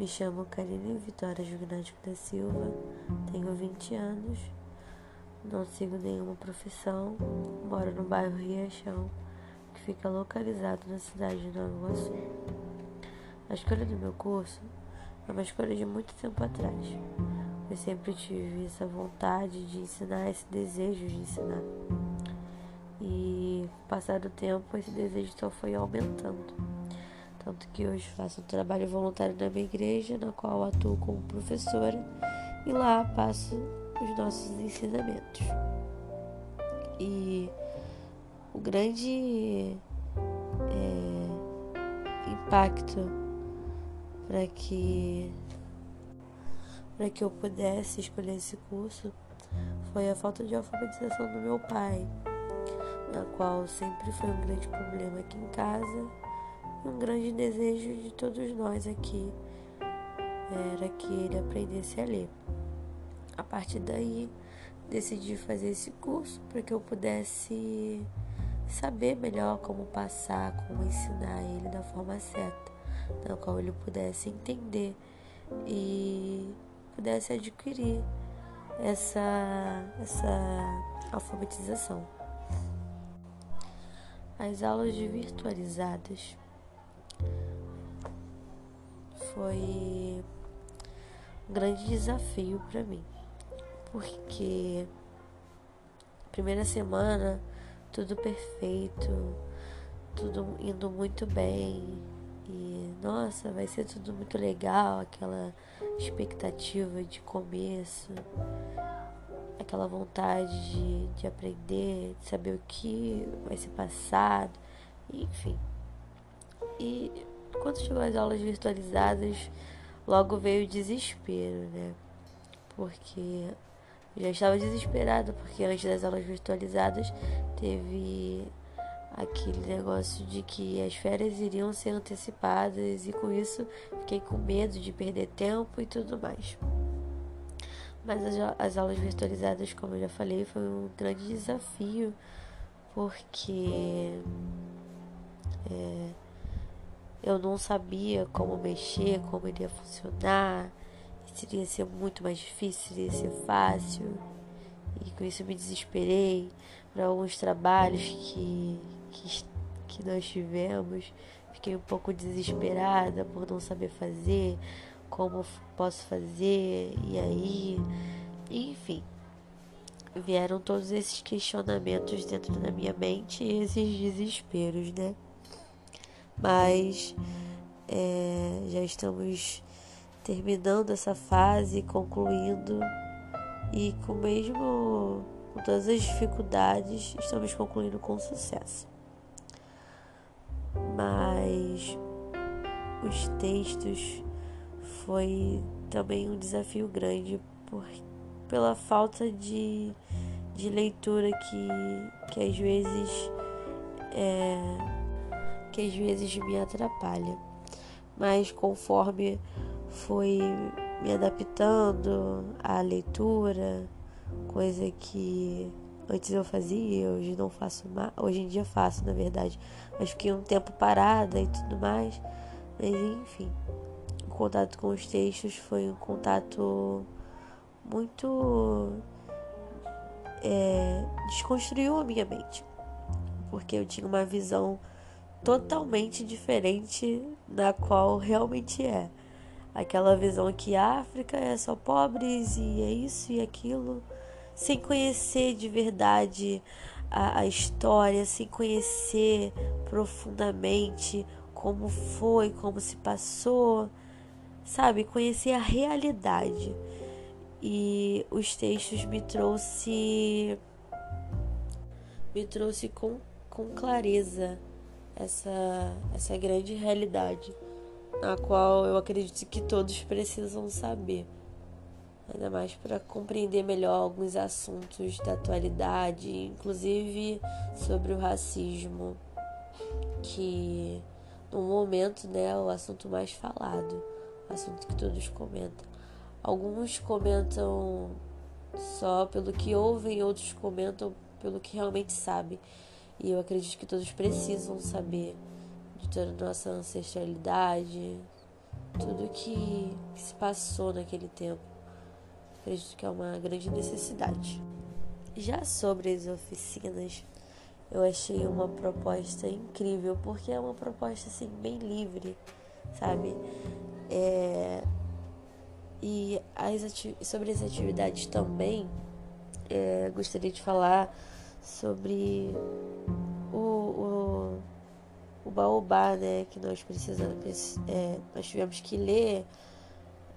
Me chamo Karine Vitória Jugnático da Silva, tenho 20 anos, não sigo nenhuma profissão, moro no bairro Riachão, que fica localizado na cidade de Nova Iguaçu. A escolha do meu curso é uma escolha de muito tempo atrás. Eu sempre tive essa vontade de ensinar, esse desejo de ensinar. E com o tempo, esse desejo só foi aumentando. Tanto que hoje faço um trabalho voluntário na minha igreja, na qual atuo como professora, e lá passo os nossos ensinamentos. E o grande é, impacto para que para que eu pudesse escolher esse curso foi a falta de alfabetização do meu pai, na qual sempre foi um grande problema aqui em casa um grande desejo de todos nós aqui era que ele aprendesse a ler. A partir daí, decidi fazer esse curso para que eu pudesse saber melhor como passar, como ensinar ele da forma certa, na qual ele pudesse entender e pudesse adquirir essa, essa alfabetização. As aulas virtualizadas foi um grande desafio para mim, porque primeira semana tudo perfeito, tudo indo muito bem e nossa, vai ser tudo muito legal, aquela expectativa de começo, aquela vontade de, de aprender, de saber o que vai ser passado, enfim. E quando chegou as aulas virtualizadas, logo veio o desespero, né? Porque eu já estava desesperada, porque antes das aulas virtualizadas teve aquele negócio de que as férias iriam ser antecipadas e com isso fiquei com medo de perder tempo e tudo mais. Mas as, as aulas virtualizadas, como eu já falei, foi um grande desafio porque é, eu não sabia como mexer, como iria funcionar, se iria ser muito mais difícil, se iria ser fácil. E com isso me desesperei para alguns trabalhos que, que, que nós tivemos. Fiquei um pouco desesperada por não saber fazer, como posso fazer, e aí, enfim. Vieram todos esses questionamentos dentro da minha mente e esses desesperos, né? Mas é, já estamos terminando essa fase, concluindo e com mesmo com todas as dificuldades estamos concluindo com sucesso. Mas os textos foi também um desafio grande por, pela falta de, de leitura que, que às vezes é, que às vezes me atrapalha. Mas conforme fui me adaptando à leitura, coisa que antes eu fazia, hoje não faço mais, hoje em dia faço, na verdade. Mas fiquei um tempo parada e tudo mais. Mas enfim, o contato com os textos foi um contato muito é, desconstruiu a minha mente, porque eu tinha uma visão totalmente diferente da qual realmente é. Aquela visão que a África é só pobres e é isso e aquilo, sem conhecer de verdade a, a história, sem conhecer profundamente como foi, como se passou, sabe? Conhecer a realidade. E os textos me trouxe me trouxe com, com clareza essa, essa grande realidade, na qual eu acredito que todos precisam saber, ainda mais para compreender melhor alguns assuntos da atualidade, inclusive sobre o racismo, que no momento né, é o assunto mais falado, o assunto que todos comentam. Alguns comentam só pelo que ouvem, outros comentam pelo que realmente sabem. E eu acredito que todos precisam saber de toda a nossa ancestralidade, tudo que, se passou naquele tempo. Acredito que é uma grande necessidade. Já sobre as oficinas, eu achei uma proposta incrível, porque é uma proposta assim bem livre, sabe? É... E as ati... sobre as atividades também, é... gostaria de falar sobre o, o, o baobá, né? Que nós precisamos, é... nós tivemos que ler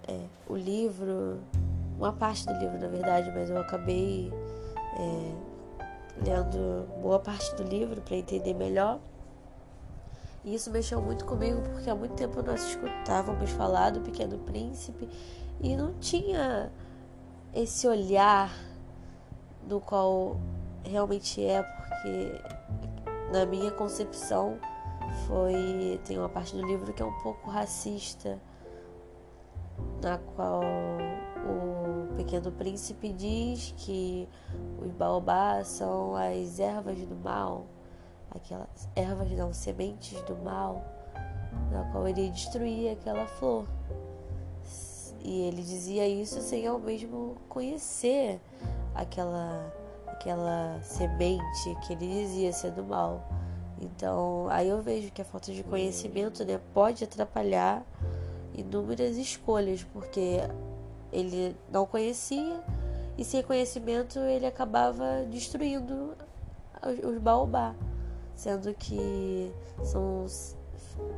é, o livro, uma parte do livro na verdade, mas eu acabei é, lendo boa parte do livro para entender melhor. E isso mexeu muito comigo porque há muito tempo nós escutávamos falar do Pequeno Príncipe e não tinha esse olhar do qual realmente é, porque na minha concepção foi tem uma parte do livro que é um pouco racista, na qual o Pequeno Príncipe diz que os baobás são as ervas do mal, aquelas ervas não, sementes do mal, na qual ele destruía aquela flor. E ele dizia isso sem ao mesmo conhecer aquela aquela semente que ele dizia ser do mal. Então, aí eu vejo que a falta de conhecimento né, pode atrapalhar inúmeras escolhas, porque ele não conhecia e sem conhecimento ele acabava destruindo os baobá, sendo que são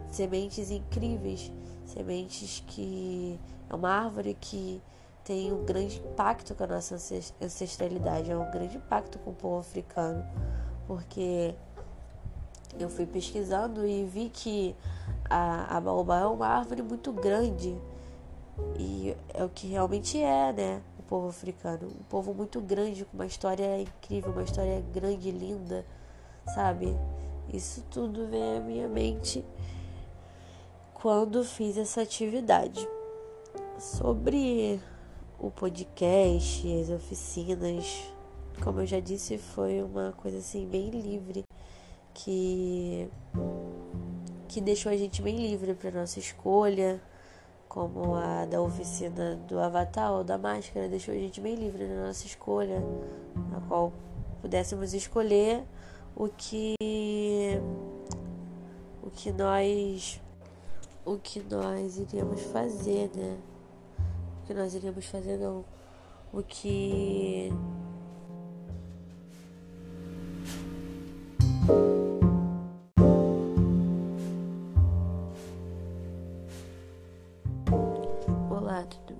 sementes incríveis, sementes que é uma árvore que tem um grande impacto com a nossa ancestralidade, é um grande impacto com o povo africano, porque eu fui pesquisando e vi que a, a baobá é uma árvore muito grande e é o que realmente é, né? O povo africano. Um povo muito grande, com uma história incrível, uma história grande linda, sabe? Isso tudo vem à minha mente quando fiz essa atividade. Sobre o podcast, as oficinas, como eu já disse, foi uma coisa assim bem livre que que deixou a gente bem livre para nossa escolha como a da oficina do Avatar ou da Máscara, deixou a gente bem livre na nossa escolha, na qual pudéssemos escolher o que o que nós o que nós iríamos fazer, né? Que nós iríamos fazer não. O que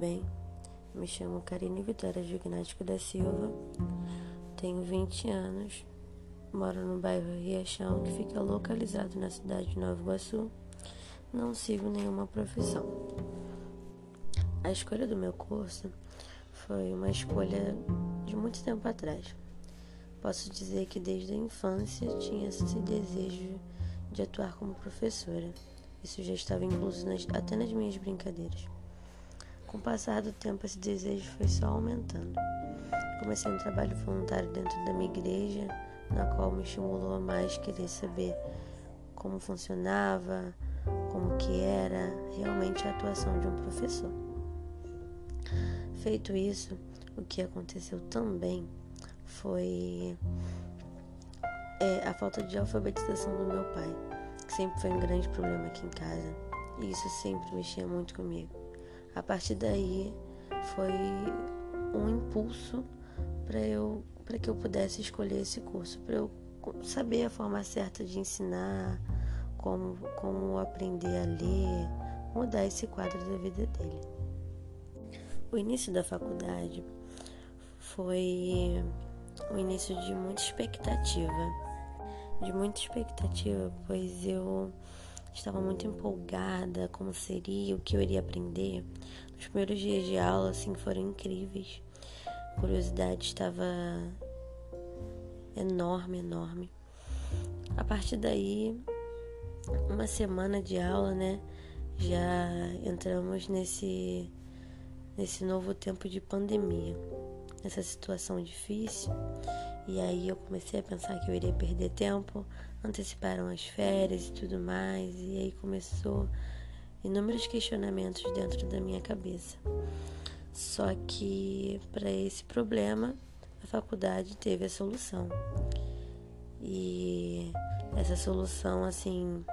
bem? Me chamo Karine Vitória Gignático da Silva, tenho 20 anos, moro no bairro Riachão, que fica localizado na cidade de Nova Iguaçu. Não sigo nenhuma profissão. A escolha do meu curso foi uma escolha de muito tempo atrás. Posso dizer que desde a infância tinha esse desejo de atuar como professora. Isso já estava incluso nas, até nas minhas brincadeiras. Com o passar do tempo, esse desejo foi só aumentando. Comecei um trabalho voluntário dentro da minha igreja, na qual me estimulou a mais querer saber como funcionava, como que era realmente a atuação de um professor. Feito isso, o que aconteceu também foi é, a falta de alfabetização do meu pai, que sempre foi um grande problema aqui em casa, e isso sempre mexia muito comigo. A partir daí foi um impulso para eu para que eu pudesse escolher esse curso, para eu saber a forma certa de ensinar, como, como aprender a ler, mudar esse quadro da vida dele. O início da faculdade foi o início de muita expectativa, de muita expectativa, pois eu Estava muito empolgada como seria, o que eu iria aprender. Os primeiros dias de aula assim foram incríveis. A curiosidade estava enorme, enorme. A partir daí, uma semana de aula, né? Já entramos nesse nesse novo tempo de pandemia, nessa situação difícil. E aí eu comecei a pensar que eu iria perder tempo, anteciparam as férias e tudo mais, e aí começou inúmeros questionamentos dentro da minha cabeça. Só que para esse problema, a faculdade teve a solução. E essa solução, assim,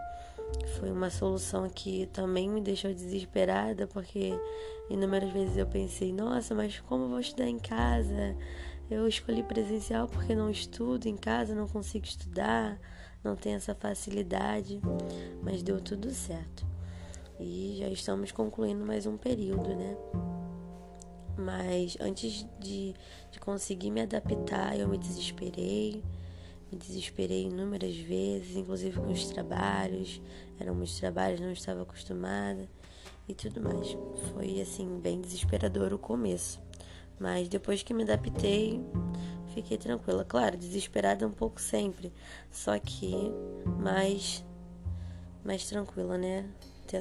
foi uma solução que também me deixou desesperada, porque inúmeras vezes eu pensei: nossa, mas como eu vou estudar em casa? Eu escolhi presencial porque não estudo em casa, não consigo estudar, não tenho essa facilidade, mas deu tudo certo. E já estamos concluindo mais um período, né? Mas antes de, de conseguir me adaptar, eu me desesperei me desesperei inúmeras vezes, inclusive com os trabalhos. Eram muitos trabalhos, não estava acostumada e tudo mais. Foi assim, bem desesperador o começo. Mas depois que me adaptei, fiquei tranquila. Claro, desesperada um pouco sempre, só que mais, mais tranquila, né?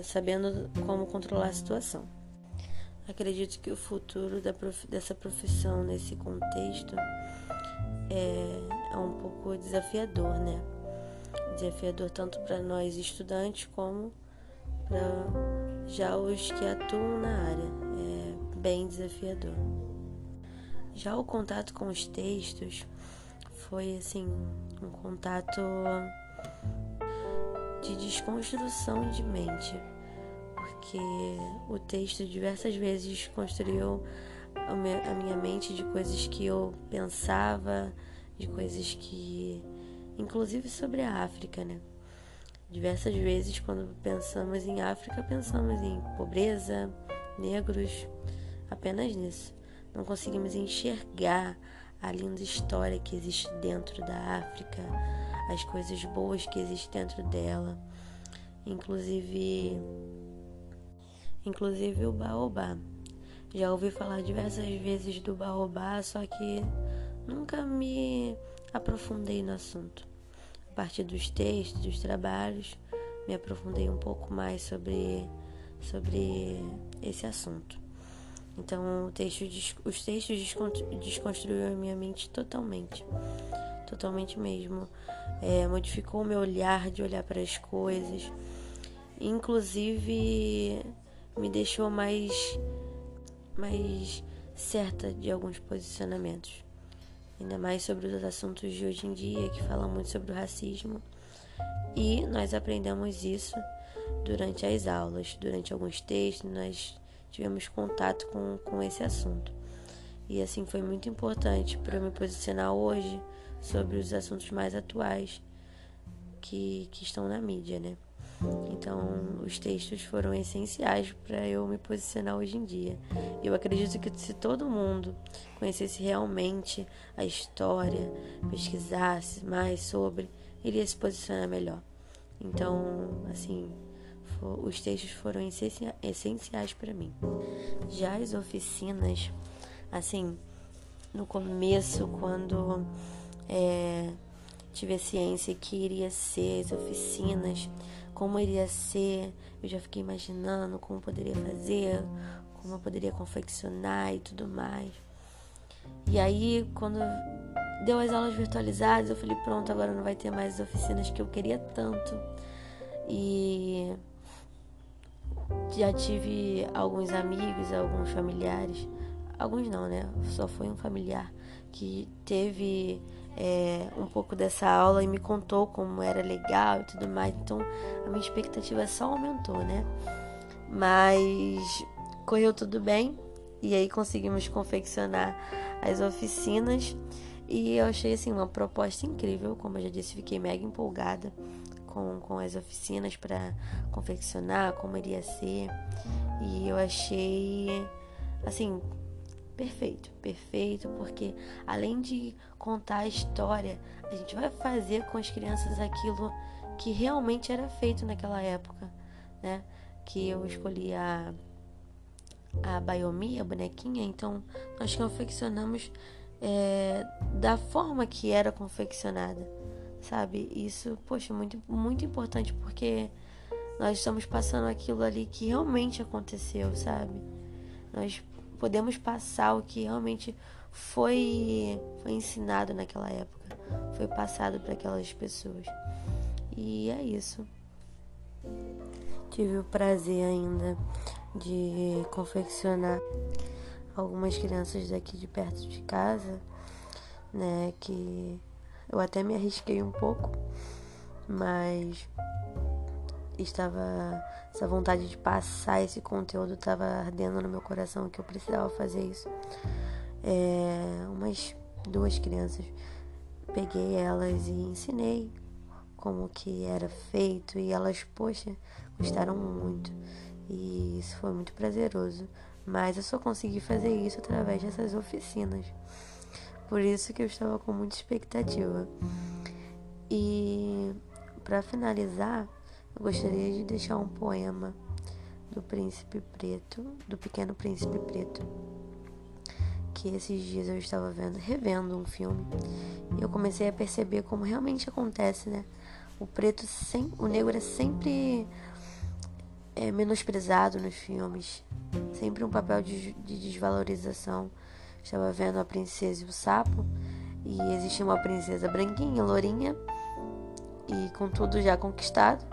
Sabendo como controlar a situação. Acredito que o futuro prof... dessa profissão nesse contexto é, é um pouco desafiador, né? Desafiador tanto para nós estudantes como para já os que atuam na área. É bem desafiador. Já o contato com os textos foi assim um contato de desconstrução de mente, porque o texto diversas vezes construiu a minha mente de coisas que eu pensava, de coisas que. inclusive sobre a África, né? Diversas vezes, quando pensamos em África, pensamos em pobreza, negros, apenas nisso. Não conseguimos enxergar a linda história que existe dentro da África, as coisas boas que existem dentro dela, inclusive, inclusive o baobá. Já ouvi falar diversas vezes do baobá, só que nunca me aprofundei no assunto. A partir dos textos, dos trabalhos, me aprofundei um pouco mais sobre, sobre esse assunto. Então, texto, os textos desconstruíram a minha mente totalmente. Totalmente mesmo. É, modificou o meu olhar de olhar para as coisas. Inclusive, me deixou mais mais certa de alguns posicionamentos. Ainda mais sobre os assuntos de hoje em dia, que falam muito sobre o racismo. E nós aprendemos isso durante as aulas, durante alguns textos, nós tivemos contato com, com esse assunto. E assim foi muito importante para eu me posicionar hoje sobre os assuntos mais atuais que, que estão na mídia, né? Então, os textos foram essenciais para eu me posicionar hoje em dia. Eu acredito que se todo mundo conhecesse realmente a história, pesquisasse mais sobre, iria se posicionar melhor. Então, assim, os textos foram essenciais para mim. Já as oficinas, assim, no começo, quando é, tive a ciência que iria ser as oficinas, como iria ser, eu já fiquei imaginando como poderia fazer, como eu poderia confeccionar e tudo mais. E aí, quando deu as aulas virtualizadas, eu falei: pronto, agora não vai ter mais as oficinas que eu queria tanto. E já tive alguns amigos, alguns familiares, alguns não, né? Só foi um familiar que teve é, um pouco dessa aula e me contou como era legal e tudo mais. Então a minha expectativa só aumentou, né? Mas correu tudo bem e aí conseguimos confeccionar as oficinas e eu achei assim uma proposta incrível, como eu já disse, fiquei mega empolgada com, com as oficinas para confeccionar, como iria ser. E eu achei assim perfeito, perfeito, porque além de contar a história, a gente vai fazer com as crianças aquilo que realmente era feito naquela época, né? Que eu escolhi a a Bayomi, a bonequinha, então nós confeccionamos é, da forma que era confeccionada, sabe? Isso, poxa, muito, muito importante porque nós estamos passando aquilo ali que realmente aconteceu, sabe? Nós podemos passar o que realmente foi, foi ensinado naquela época, foi passado para aquelas pessoas. E é isso. tive o prazer ainda de confeccionar algumas crianças daqui de perto de casa, né, que eu até me arrisquei um pouco, mas estava essa vontade de passar esse conteúdo estava ardendo no meu coração que eu precisava fazer isso. É, umas duas crianças peguei elas e ensinei como que era feito e elas, poxa, gostaram muito. E isso foi muito prazeroso. Mas eu só consegui fazer isso através dessas oficinas. Por isso que eu estava com muita expectativa. E para finalizar, eu gostaria de deixar um poema do Príncipe Preto, do Pequeno Príncipe Preto, que esses dias eu estava vendo, revendo um filme, e eu comecei a perceber como realmente acontece, né? O preto sem, o negro é sempre é, menosprezado nos filmes, sempre um papel de, de desvalorização. Estava vendo a princesa e o sapo, e existia uma princesa branquinha, lourinha, e com tudo já conquistado,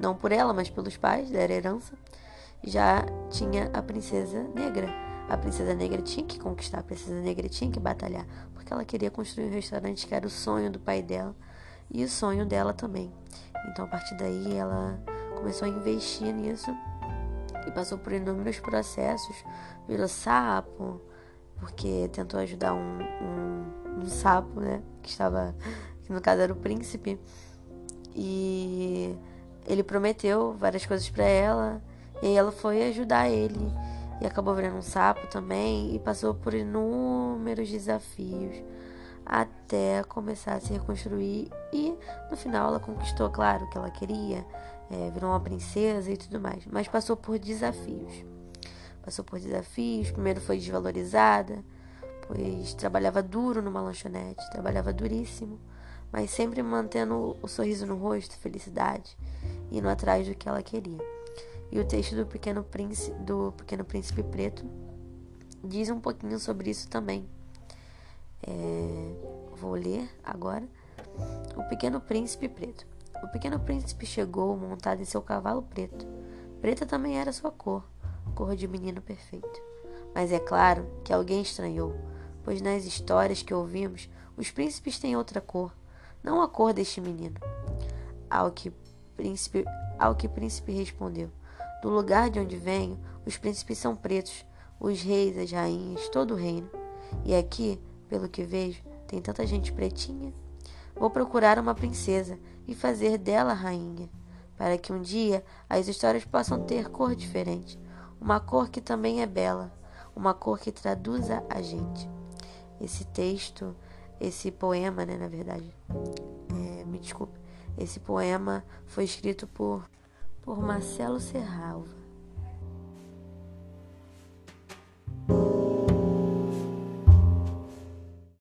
não por ela, mas pelos pais, da herança, já tinha a princesa negra. A princesa negra tinha que conquistar, a princesa negra tinha que batalhar, porque ela queria construir um restaurante que era o sonho do pai dela e o sonho dela também. Então, a partir daí, ela começou a investir nisso e passou por inúmeros processos, virou sapo, porque tentou ajudar um, um, um sapo, né, que estava, que no caso era o príncipe, e ele prometeu várias coisas para ela e ela foi ajudar ele. E acabou virando um sapo também e passou por inúmeros desafios até começar a se reconstruir. E no final ela conquistou, claro, o que ela queria, é, virou uma princesa e tudo mais, mas passou por desafios. Passou por desafios, primeiro foi desvalorizada, pois trabalhava duro numa lanchonete, trabalhava duríssimo mas sempre mantendo o sorriso no rosto, felicidade, indo atrás do que ela queria. E o texto do Pequeno Príncipe, do Pequeno Príncipe Preto diz um pouquinho sobre isso também. É, vou ler agora. O Pequeno Príncipe Preto. O Pequeno Príncipe chegou montado em seu cavalo preto. Preta também era sua cor, cor de menino perfeito. Mas é claro que alguém estranhou, pois nas histórias que ouvimos, os príncipes têm outra cor, não a cor deste menino. Ao que príncipe, ao que príncipe respondeu: Do lugar de onde venho, os príncipes são pretos, os reis, as rainhas, todo o reino. E aqui, pelo que vejo, tem tanta gente pretinha. Vou procurar uma princesa e fazer dela rainha, para que um dia as histórias possam ter cor diferente, uma cor que também é bela, uma cor que traduza a gente. Esse texto esse poema, né, na verdade, é, me desculpe, esse poema foi escrito por, por Marcelo Serralva.